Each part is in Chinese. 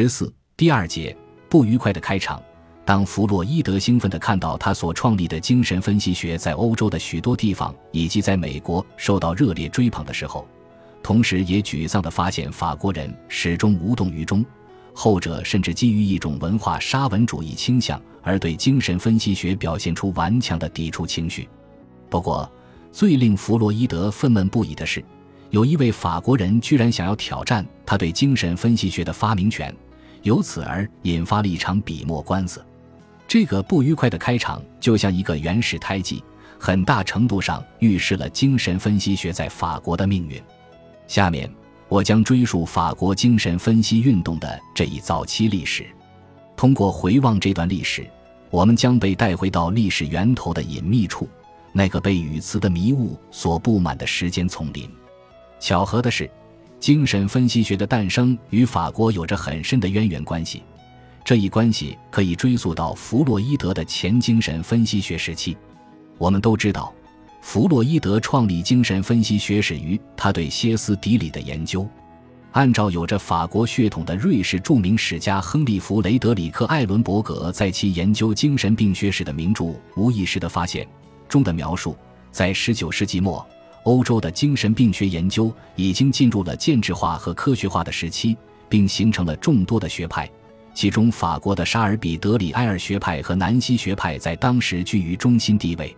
十四第二节不愉快的开场。当弗洛伊德兴奋地看到他所创立的精神分析学在欧洲的许多地方以及在美国受到热烈追捧的时候，同时也沮丧地发现法国人始终无动于衷，后者甚至基于一种文化沙文主义倾向而对精神分析学表现出顽强的抵触情绪。不过，最令弗洛伊德愤懑不已的是，有一位法国人居然想要挑战他对精神分析学的发明权，由此而引发了一场笔墨官司。这个不愉快的开场就像一个原始胎记，很大程度上预示了精神分析学在法国的命运。下面我将追溯法国精神分析运动的这一早期历史。通过回望这段历史，我们将被带回到历史源头的隐秘处，那个被语词的迷雾所布满的时间丛林。巧合的是，精神分析学的诞生与法国有着很深的渊源关系。这一关系可以追溯到弗洛伊德的前精神分析学时期。我们都知道，弗洛伊德创立精神分析学始于他对歇斯底里的研究。按照有着法国血统的瑞士著名史家亨利·弗雷德里克·艾伦伯格在其研究精神病学史的名著《无意识的发现》中的描述，在19世纪末，欧洲的精神病学研究已经进入了建制化和科学化的时期，并形成了众多的学派。其中，法国的沙尔比德里埃尔学派和南希学派在当时居于中心地位，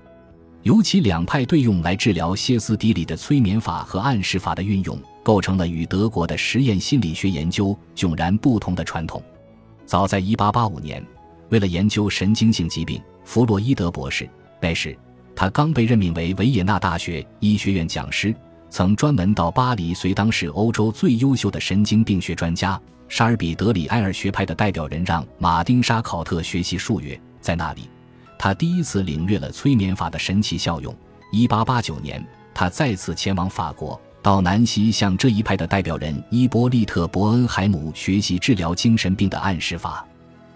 尤其两派对用来治疗歇斯底里的催眠法和暗示法的运用，构成了与德国的实验心理学研究迥然不同的传统。早在1885年，为了研究神经性疾病，弗洛伊德博士那时他刚被任命为维也纳大学医学院讲师，曾专门到巴黎随当时欧洲最优秀的神经病学专家。沙尔比德里埃尔学派的代表人让马丁沙考特学习数月，在那里，他第一次领略了催眠法的神奇效用。一八八九年，他再次前往法国，到南希向这一派的代表人伊波利特·伯恩海姆学习治疗精神病的暗示法。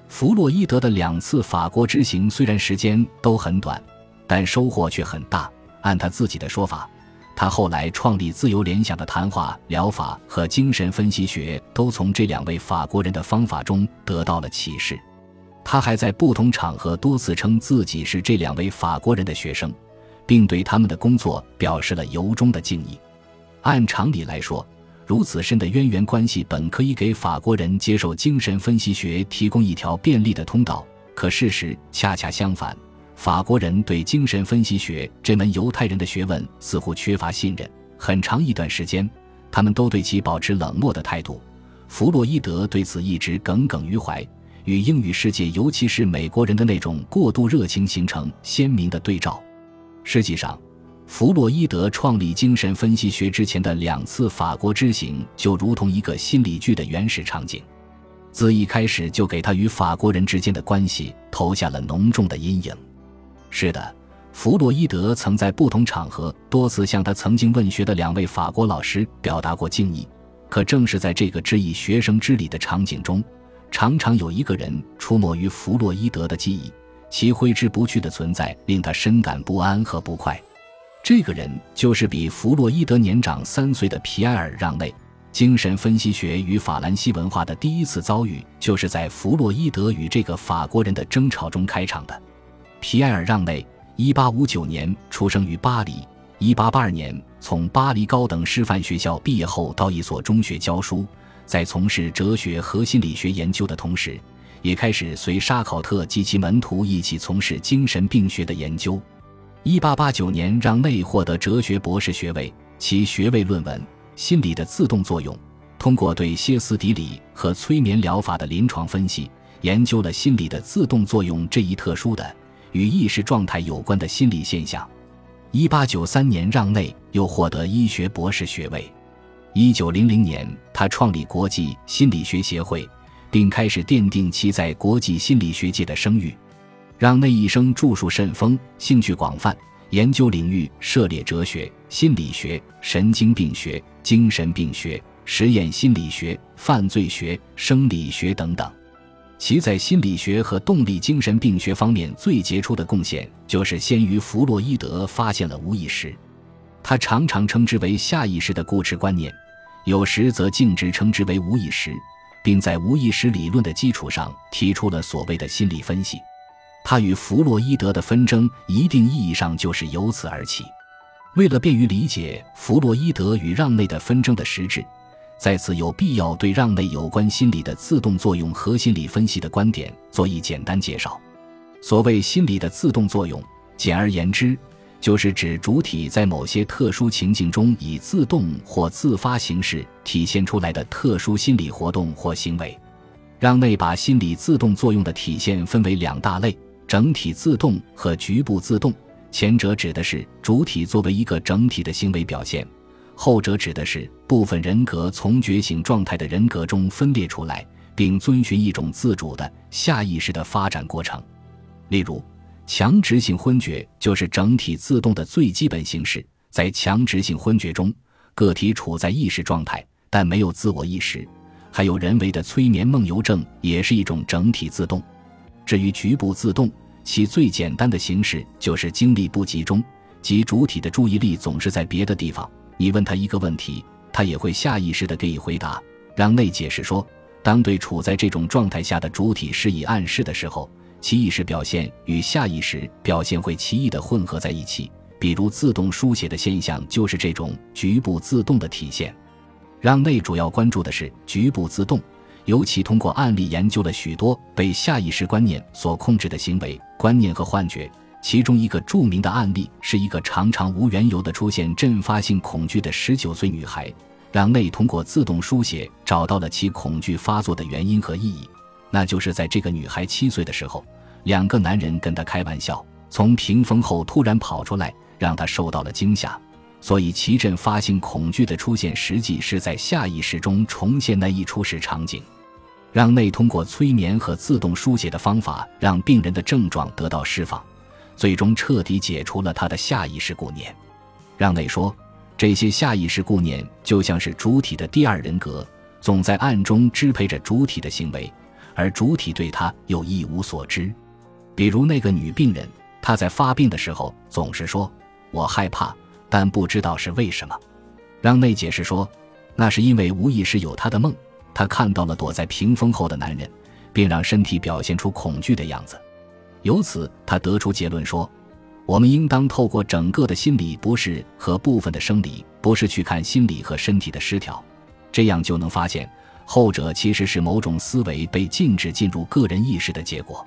弗洛伊德的两次法国之行虽然时间都很短，但收获却很大。按他自己的说法。他后来创立自由联想的谈话疗法和精神分析学，都从这两位法国人的方法中得到了启示。他还在不同场合多次称自己是这两位法国人的学生，并对他们的工作表示了由衷的敬意。按常理来说，如此深的渊源关系本可以给法国人接受精神分析学提供一条便利的通道，可事实恰恰相反。法国人对精神分析学这门犹太人的学问似乎缺乏信任，很长一段时间，他们都对其保持冷漠的态度。弗洛伊德对此一直耿耿于怀，与英语世界，尤其是美国人的那种过度热情形成鲜明的对照。实际上，弗洛伊德创立精神分析学之前的两次法国之行，就如同一个心理剧的原始场景，自一开始就给他与法国人之间的关系投下了浓重的阴影。是的，弗洛伊德曾在不同场合多次向他曾经问学的两位法国老师表达过敬意。可正是在这个致以学生之礼的场景中，常常有一个人出没于弗洛伊德的记忆，其挥之不去的存在令他深感不安和不快。这个人就是比弗洛伊德年长三岁的皮埃尔·让内。精神分析学与法兰西文化的第一次遭遇，就是在弗洛伊德与这个法国人的争吵中开场的。皮埃尔·让内，一八五九年出生于巴黎。一八八二年从巴黎高等师范学校毕业后，到一所中学教书。在从事哲学和心理学研究的同时，也开始随沙考特及其门徒一起从事精神病学的研究。一八八九年，让内获得哲学博士学位，其学位论文《心理的自动作用》，通过对歇斯底里和催眠疗法的临床分析，研究了心理的自动作用这一特殊的。与意识状态有关的心理现象。一八九三年，让内又获得医学博士学位。一九零零年，他创立国际心理学协会，并开始奠定其在国际心理学界的声誉。让内一生著述甚丰，兴趣广泛，研究领域涉猎哲学、心理学、神经病学、精神病学、实验心理学、犯罪学、生理学等等。其在心理学和动力精神病学方面最杰出的贡献，就是先于弗洛伊德发现了无意识。他常常称之为下意识的固执观念，有时则径直称之为无意识。并在无意识理论的基础上提出了所谓的心理分析。他与弗洛伊德的纷争，一定意义上就是由此而起。为了便于理解弗洛伊德与让内的纷争的实质，在此有必要对让内有关心理的自动作用和心理分析的观点做一简单介绍。所谓心理的自动作用，简而言之，就是指主体在某些特殊情境中以自动或自发形式体现出来的特殊心理活动或行为。让内把心理自动作用的体现分为两大类。整体自动和局部自动，前者指的是主体作为一个整体的行为表现，后者指的是部分人格从觉醒状态的人格中分裂出来，并遵循一种自主的下意识的发展过程。例如，强直性昏厥就是整体自动的最基本形式。在强直性昏厥中，个体处在意识状态，但没有自我意识。还有人为的催眠梦游症也是一种整体自动。至于局部自动，其最简单的形式就是精力不集中，即主体的注意力总是在别的地方。你问他一个问题，他也会下意识地给予回答。让内解释说，当对处在这种状态下的主体施以暗示的时候，其意识表现与下意识表现会奇异地混合在一起。比如自动书写的现象就是这种局部自动的体现。让内主要关注的是局部自动。尤其通过案例研究了许多被下意识观念所控制的行为、观念和幻觉。其中一个著名的案例是一个常常无缘由的出现阵发性恐惧的十九岁女孩。让内通过自动书写找到了其恐惧发作的原因和意义，那就是在这个女孩七岁的时候，两个男人跟她开玩笑，从屏风后突然跑出来，让她受到了惊吓。所以，其阵发性恐惧的出现，实际是在下意识中重现那一初始场景。让内通过催眠和自动书写的方法，让病人的症状得到释放，最终彻底解除了他的下意识顾念。让内说，这些下意识顾念就像是主体的第二人格，总在暗中支配着主体的行为，而主体对他又一无所知。比如那个女病人，她在发病的时候总是说：“我害怕，但不知道是为什么。”让内解释说，那是因为无意识有她的梦。他看到了躲在屏风后的男人，并让身体表现出恐惧的样子。由此，他得出结论说：我们应当透过整个的心理不适和部分的生理不适去看心理和身体的失调，这样就能发现后者其实是某种思维被禁止进入个人意识的结果。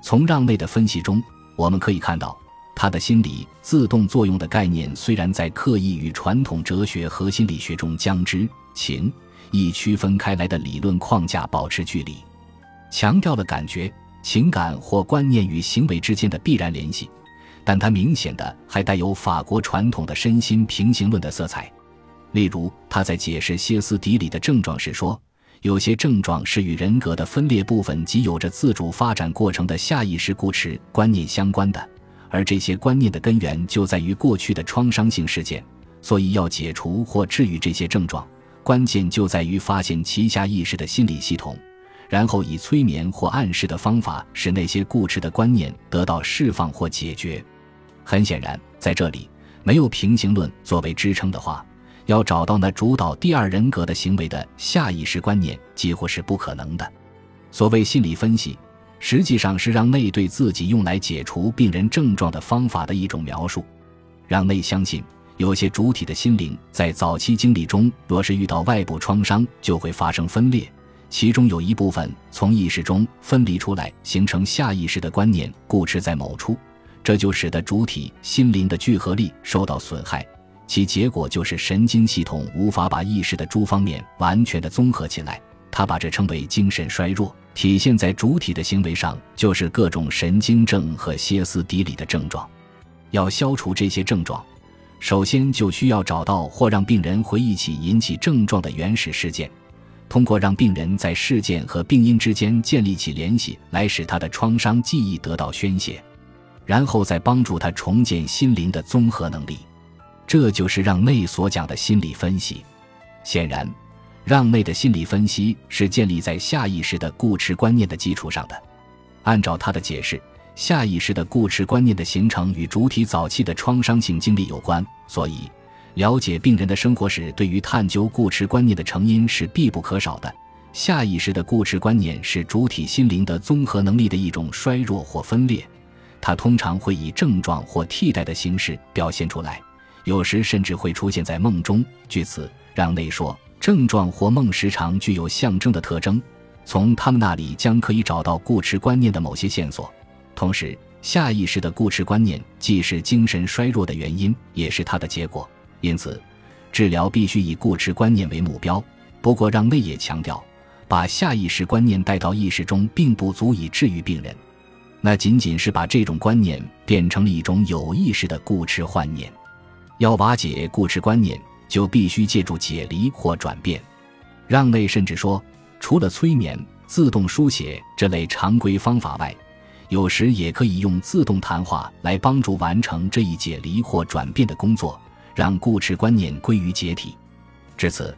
从让内的分析中，我们可以看到，他的心理自动作用的概念虽然在刻意与传统哲学和心理学中将之情。一区分开来的理论框架保持距离，强调了感觉、情感或观念与行为之间的必然联系，但它明显的还带有法国传统的身心平行论的色彩。例如，他在解释歇斯底里的症状时说，有些症状是与人格的分裂部分及有着自主发展过程的下意识固执观念相关的，而这些观念的根源就在于过去的创伤性事件，所以要解除或治愈这些症状。关键就在于发现其下意识的心理系统，然后以催眠或暗示的方法使那些固执的观念得到释放或解决。很显然，在这里没有平行论作为支撑的话，要找到那主导第二人格的行为的下意识观念几乎是不可能的。所谓心理分析，实际上是让内对自己用来解除病人症状的方法的一种描述，让内相信。有些主体的心灵在早期经历中，若是遇到外部创伤，就会发生分裂，其中有一部分从意识中分离出来，形成下意识的观念，固执在某处，这就使得主体心灵的聚合力受到损害，其结果就是神经系统无法把意识的诸方面完全的综合起来。他把这称为精神衰弱，体现在主体的行为上，就是各种神经症和歇斯底里的症状。要消除这些症状。首先就需要找到或让病人回忆起引起症状的原始事件，通过让病人在事件和病因之间建立起联系，来使他的创伤记忆得到宣泄，然后再帮助他重建心灵的综合能力。这就是让内所讲的心理分析。显然，让内的心理分析是建立在下意识的固执观念的基础上的。按照他的解释。下意识的固执观念的形成与主体早期的创伤性经历有关，所以了解病人的生活史对于探究固执观念的成因是必不可少的。下意识的固执观念是主体心灵的综合能力的一种衰弱或分裂，它通常会以症状或替代的形式表现出来，有时甚至会出现在梦中。据此，让内说，症状或梦时常具有象征的特征，从他们那里将可以找到固执观念的某些线索。同时，下意识的固执观念既是精神衰弱的原因，也是它的结果。因此，治疗必须以固执观念为目标。不过，让内也强调。把下意识观念带到意识中，并不足以治愈病人，那仅仅是把这种观念变成了一种有意识的固执幻念。要瓦解固执观念，就必须借助解离或转变。让内甚至说，除了催眠、自动书写这类常规方法外，有时也可以用自动谈话来帮助完成这一解离或转变的工作，让固执观念归于解体。至此。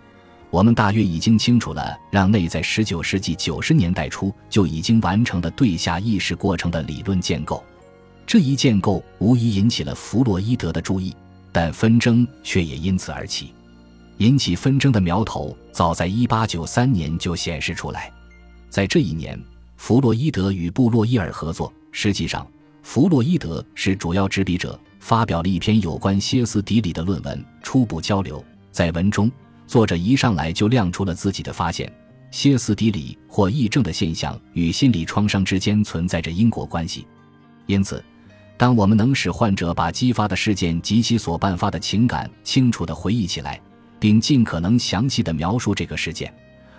我们大约已经清楚了，让内在十九世纪九十年代初就已经完成的对下意识过程的理论建构。这一建构无疑引起了弗洛伊德的注意，但纷争却也因此而起。引起纷争的苗头早在一八九三年就显示出来。在这一年，弗洛伊德与布洛伊尔合作，实际上，弗洛伊德是主要执笔者，发表了一篇有关歇斯底里的论文《初步交流》。在文中。作者一上来就亮出了自己的发现：歇斯底里或癔症的现象与心理创伤之间存在着因果关系。因此，当我们能使患者把激发的事件及其所伴发的情感清楚地回忆起来，并尽可能详细地描述这个事件，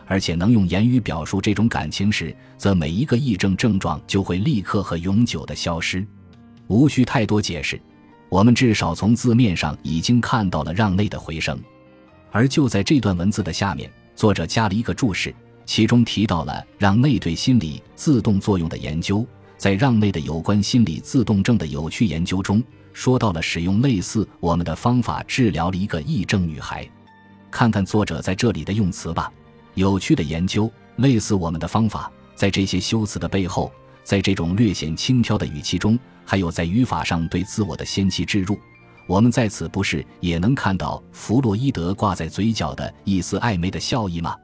而且能用言语表述这种感情时，则每一个癔症症状就会立刻和永久地消失。无需太多解释，我们至少从字面上已经看到了让内的回声。而就在这段文字的下面，作者加了一个注释，其中提到了让内对心理自动作用的研究。在让内的有关心理自动症的有趣研究中，说到了使用类似我们的方法治疗了一个癔症女孩。看看作者在这里的用词吧，有趣的研究，类似我们的方法，在这些修辞的背后，在这种略显轻佻的语气中，还有在语法上对自我的先期置入。我们在此不是也能看到弗洛伊德挂在嘴角的一丝暧昧的笑意吗？